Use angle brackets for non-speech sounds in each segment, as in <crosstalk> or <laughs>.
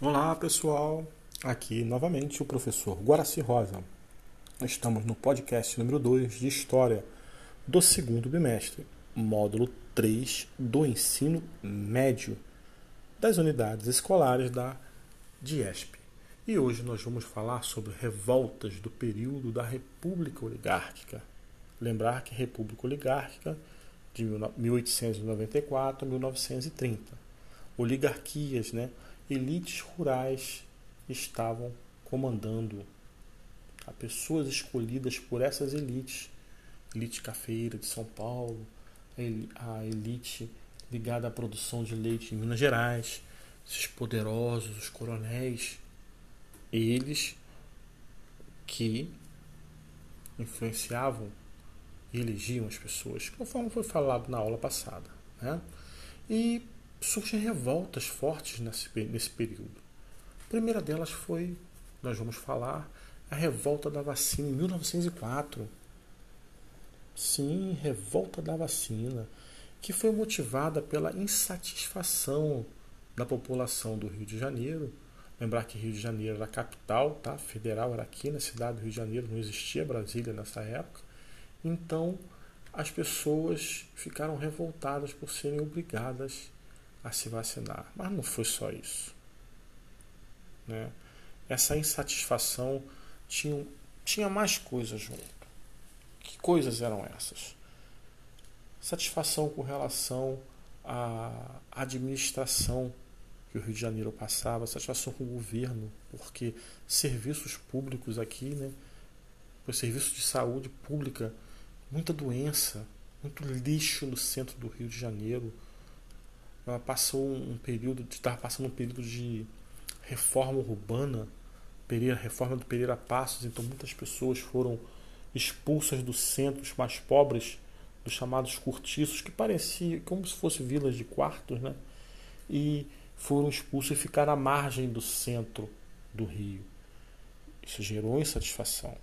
Olá pessoal, aqui novamente o professor Guaraci Rosa. Estamos no podcast número 2 de História do segundo bimestre, módulo 3 do ensino médio das unidades escolares da DIESP. E hoje nós vamos falar sobre revoltas do período da República Oligárquica. Lembrar que República Oligárquica de 1894 a 1930. Oligarquias, né? Elites rurais estavam comandando. Tá? Pessoas escolhidas por essas elites, elite cafeira de São Paulo, a elite ligada à produção de leite em Minas Gerais, esses poderosos, os coronéis, eles que influenciavam e elegiam as pessoas, conforme foi falado na aula passada. Né? E surgem revoltas fortes nesse, nesse período. A primeira delas foi, nós vamos falar, a revolta da vacina em 1904. Sim, revolta da vacina, que foi motivada pela insatisfação da população do Rio de Janeiro. Lembrar que Rio de Janeiro era a capital, tá? Federal era aqui na cidade do Rio de Janeiro, não existia Brasília nessa época. Então, as pessoas ficaram revoltadas por serem obrigadas a se vacinar. Mas não foi só isso. Né? Essa insatisfação tinha, tinha mais coisas junto. Que coisas eram essas? Satisfação com relação à administração que o Rio de Janeiro passava, satisfação com o governo, porque serviços públicos aqui, né, o serviço de saúde pública, muita doença, muito lixo no centro do Rio de Janeiro. Ela passou um período, estava passando um período de reforma urbana, Pereira, reforma do Pereira Passos, então muitas pessoas foram expulsas dos centros mais pobres, dos chamados cortiços, que pareciam como se fossem vilas de quartos, né? E foram expulsos e ficaram à margem do centro do Rio. Isso gerou insatisfação,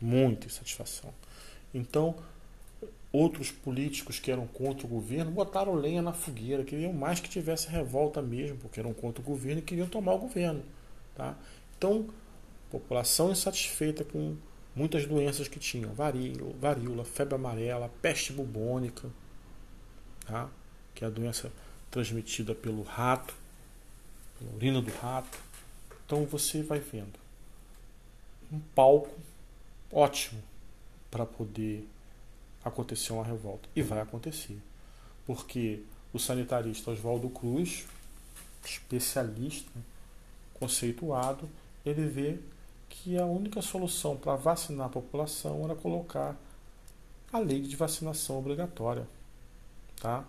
muita insatisfação. Então, outros políticos que eram contra o governo botaram lenha na fogueira, queriam mais que tivesse revolta mesmo, porque eram contra o governo e queriam tomar o governo. Tá? Então, população insatisfeita com muitas doenças que tinham, varíola, varíola febre amarela, peste bubônica, tá? que é a doença transmitida pelo rato, pela urina do rato. Então você vai vendo um palco ótimo para poder acontecer uma revolta. E vai acontecer. Porque o sanitarista Oswaldo Cruz, especialista, conceituado, ele vê que a única solução para vacinar a população era colocar a lei de vacinação obrigatória. Tá?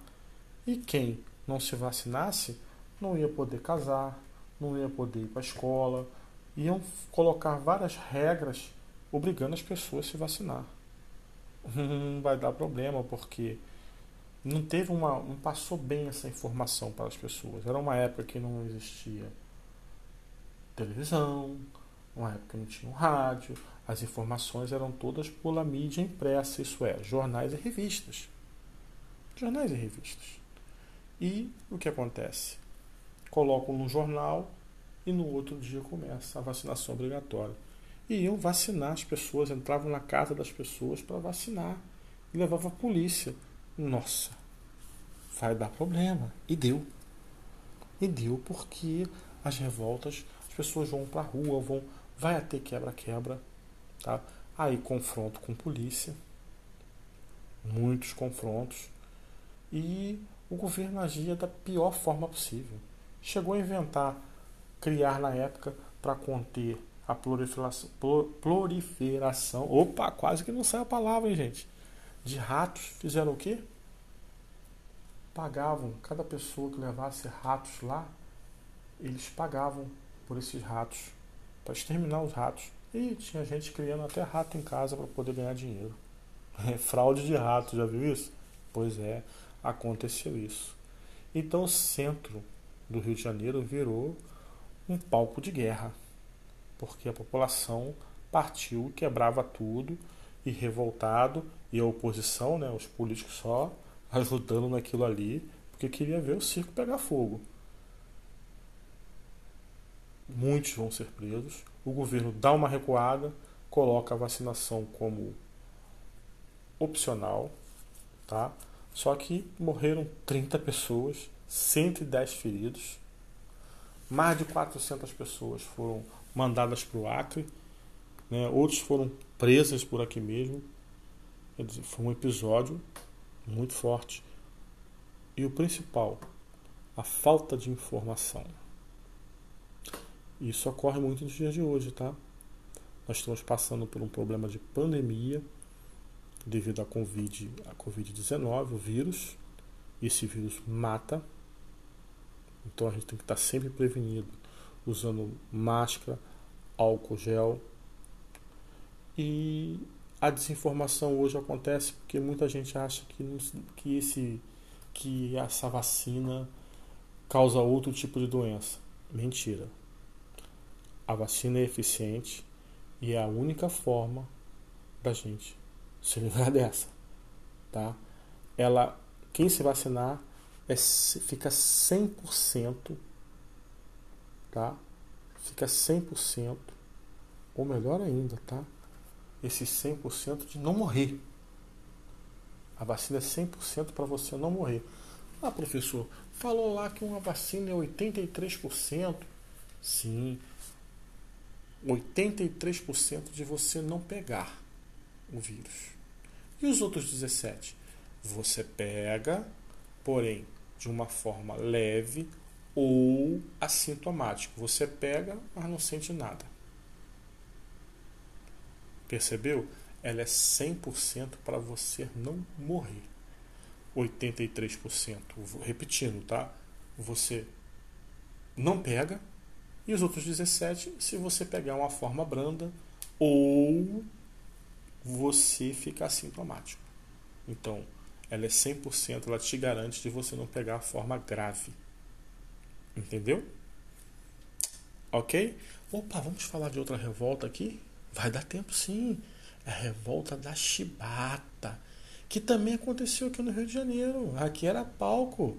E quem não se vacinasse não ia poder casar, não ia poder ir para a escola, iam colocar várias regras obrigando as pessoas a se vacinar. Não vai dar problema, porque não teve uma. não passou bem essa informação para as pessoas. Era uma época que não existia televisão, uma época que não tinha um rádio, as informações eram todas pela mídia impressa, isso é, jornais e revistas. Jornais e revistas. E o que acontece? Colocam no jornal e no outro dia começa a vacinação obrigatória. E iam vacinar as pessoas, entravam na casa das pessoas para vacinar e levavam a polícia. Nossa, vai dar problema. E deu. E deu porque as revoltas, as pessoas vão para a rua, vão, vai ter quebra-quebra, tá? Aí confronto com polícia, muitos confrontos, e o governo agia da pior forma possível. Chegou a inventar, criar na época para conter a proliferação, proliferação. Opa, quase que não sai a palavra, hein, gente? De ratos. Fizeram o quê? Pagavam, cada pessoa que levasse ratos lá, eles pagavam por esses ratos, para exterminar os ratos. E tinha gente criando até rato em casa para poder ganhar dinheiro. <laughs> É fraude de rato, já viu isso? Pois é, aconteceu isso. Então o centro do Rio de Janeiro virou um palco de guerra porque a população partiu quebrava tudo e revoltado e a oposição, né, os políticos só ajudando naquilo ali, porque queria ver o circo pegar fogo. muitos vão ser presos. O governo dá uma recuada, coloca a vacinação como opcional, tá? Só que morreram 30 pessoas, 110 feridos, mais de 400 pessoas foram mandadas para o Acre, né? outros foram presas por aqui mesmo. Dizer, foi um episódio muito forte. E o principal, a falta de informação. Isso ocorre muito nos dias de hoje, tá? Nós estamos passando por um problema de pandemia devido à Covid, à Covid-19, o vírus. Esse vírus mata. Então a gente tem que estar sempre prevenido, usando máscara, álcool gel. E a desinformação hoje acontece porque muita gente acha que, que, esse, que essa vacina causa outro tipo de doença. Mentira. A vacina é eficiente e é a única forma da gente se livrar <laughs> dessa, tá? Ela, quem se vacinar é, fica 100%, tá? Fica 100%, ou melhor ainda, tá? Esse 100% de não morrer. A vacina é 100% para você não morrer. Ah, professor, falou lá que uma vacina é 83%. Sim, 83% de você não pegar o vírus. E os outros 17? Você pega, porém, de uma forma leve ou assintomático. Você pega, mas não sente nada. Percebeu? Ela é 100% para você não morrer. 83%, repetindo, tá? Você não pega e os outros 17 se você pegar uma forma branda ou você fica assintomático. Então, ela é 100%, ela te garante de você não pegar a forma grave. Entendeu? Ok? Opa, vamos falar de outra revolta aqui? Vai dar tempo sim. É a revolta da chibata, que também aconteceu aqui no Rio de Janeiro. Aqui era palco.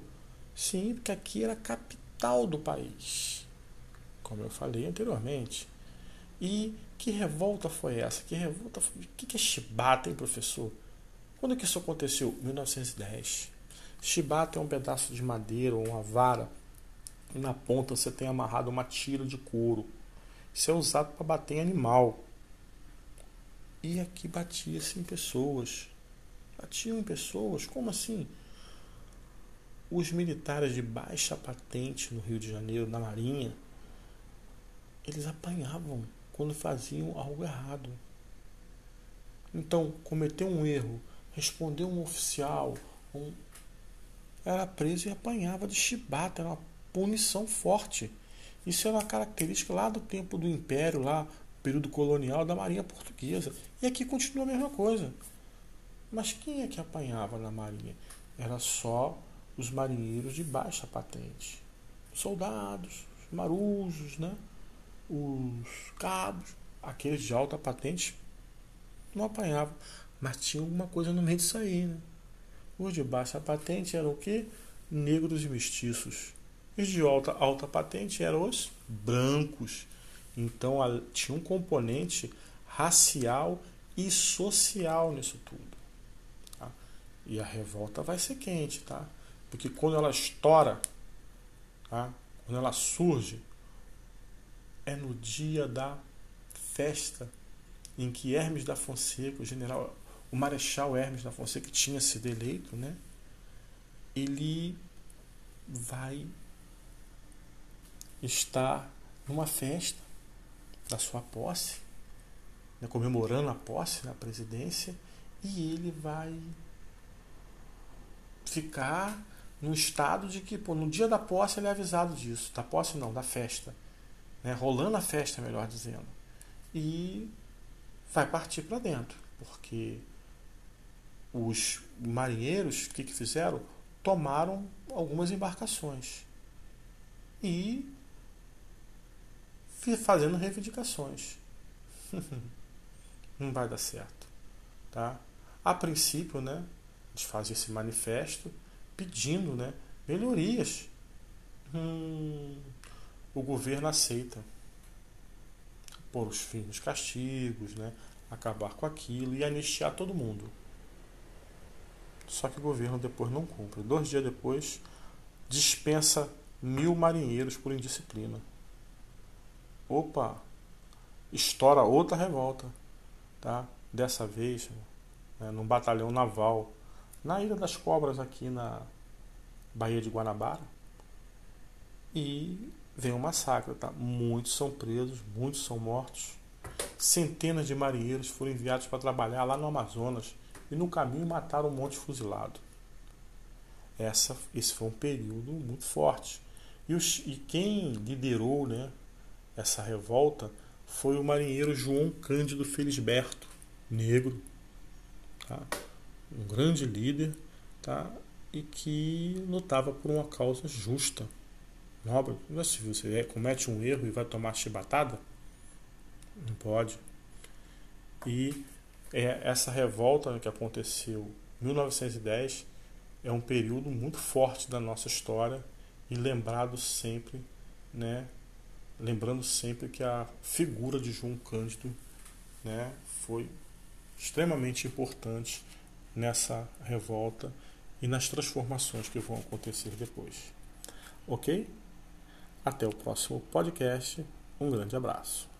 Sim, porque aqui era a capital do país. Como eu falei anteriormente. E que revolta foi essa? Que revolta foi... O que é chibata, hein, professor? Quando que isso aconteceu? 1910. Chibata é um pedaço de madeira ou uma vara e na ponta você tem amarrado uma tira de couro. Isso é usado para bater em animal. E aqui batia-se em pessoas. Batiam em pessoas? Como assim? Os militares de baixa patente no Rio de Janeiro, na Marinha, eles apanhavam quando faziam algo errado. Então, cometeu um erro, respondeu um oficial, um... era preso e apanhava de chibata, era uma punição forte. Isso era uma característica lá do tempo do Império, lá, período colonial da Marinha Portuguesa. E aqui continua a mesma coisa. Mas quem é que apanhava na Marinha? Era só os marinheiros de baixa patente. Soldados, marujos, né? os cabos, aqueles de alta patente, não apanhavam. Mas tinha alguma coisa no meio disso aí, né? Os de baixa patente eram o quê? Negros e mestiços. Os de alta, alta patente eram os brancos. Então a, tinha um componente racial e social nisso tudo. Tá? E a revolta vai ser quente, tá? Porque quando ela estoura, tá? quando ela surge, é no dia da festa em que Hermes da Fonseca, o general, o marechal Hermes da Fonseca, que tinha sido eleito, né? Ele vai estar numa festa da sua posse, né, comemorando a posse na presidência, e ele vai ficar no estado de que, pô, no dia da posse ele é avisado disso, da posse não, da festa né, rolando a festa, melhor dizendo, e vai partir para dentro, porque os marinheiros, o que, que fizeram? Tomaram algumas embarcações e fazendo reivindicações. <laughs> Não vai dar certo, tá? A princípio, né, eles fazem esse manifesto pedindo, né, melhorias. Hum, o governo aceita. pôr os fins castigos, né? acabar com aquilo e anistiar todo mundo. Só que o governo depois não cumpre. Dois dias depois, dispensa mil marinheiros por indisciplina. Opa! Estoura outra revolta. Tá? Dessa vez, né, num batalhão naval, na Ilha das Cobras, aqui na Baía de Guanabara. E vem um massacre. Tá? Muitos são presos, muitos são mortos. Centenas de marinheiros foram enviados para trabalhar lá no Amazonas e no caminho mataram um monte fuzilado. Essa, esse foi um período muito forte. E, os, e quem liderou né, essa revolta foi o marinheiro João Cândido Felisberto, negro, tá? um grande líder tá? e que lutava por uma causa justa, nobre. Não é se você comete um erro e vai tomar chibatada, não pode. E é, essa revolta que aconteceu em 1910 é um período muito forte da nossa história e lembrado sempre, né? Lembrando sempre que a figura de João Cândido, né, foi extremamente importante nessa revolta e nas transformações que vão acontecer depois. OK? Até o próximo podcast. Um grande abraço.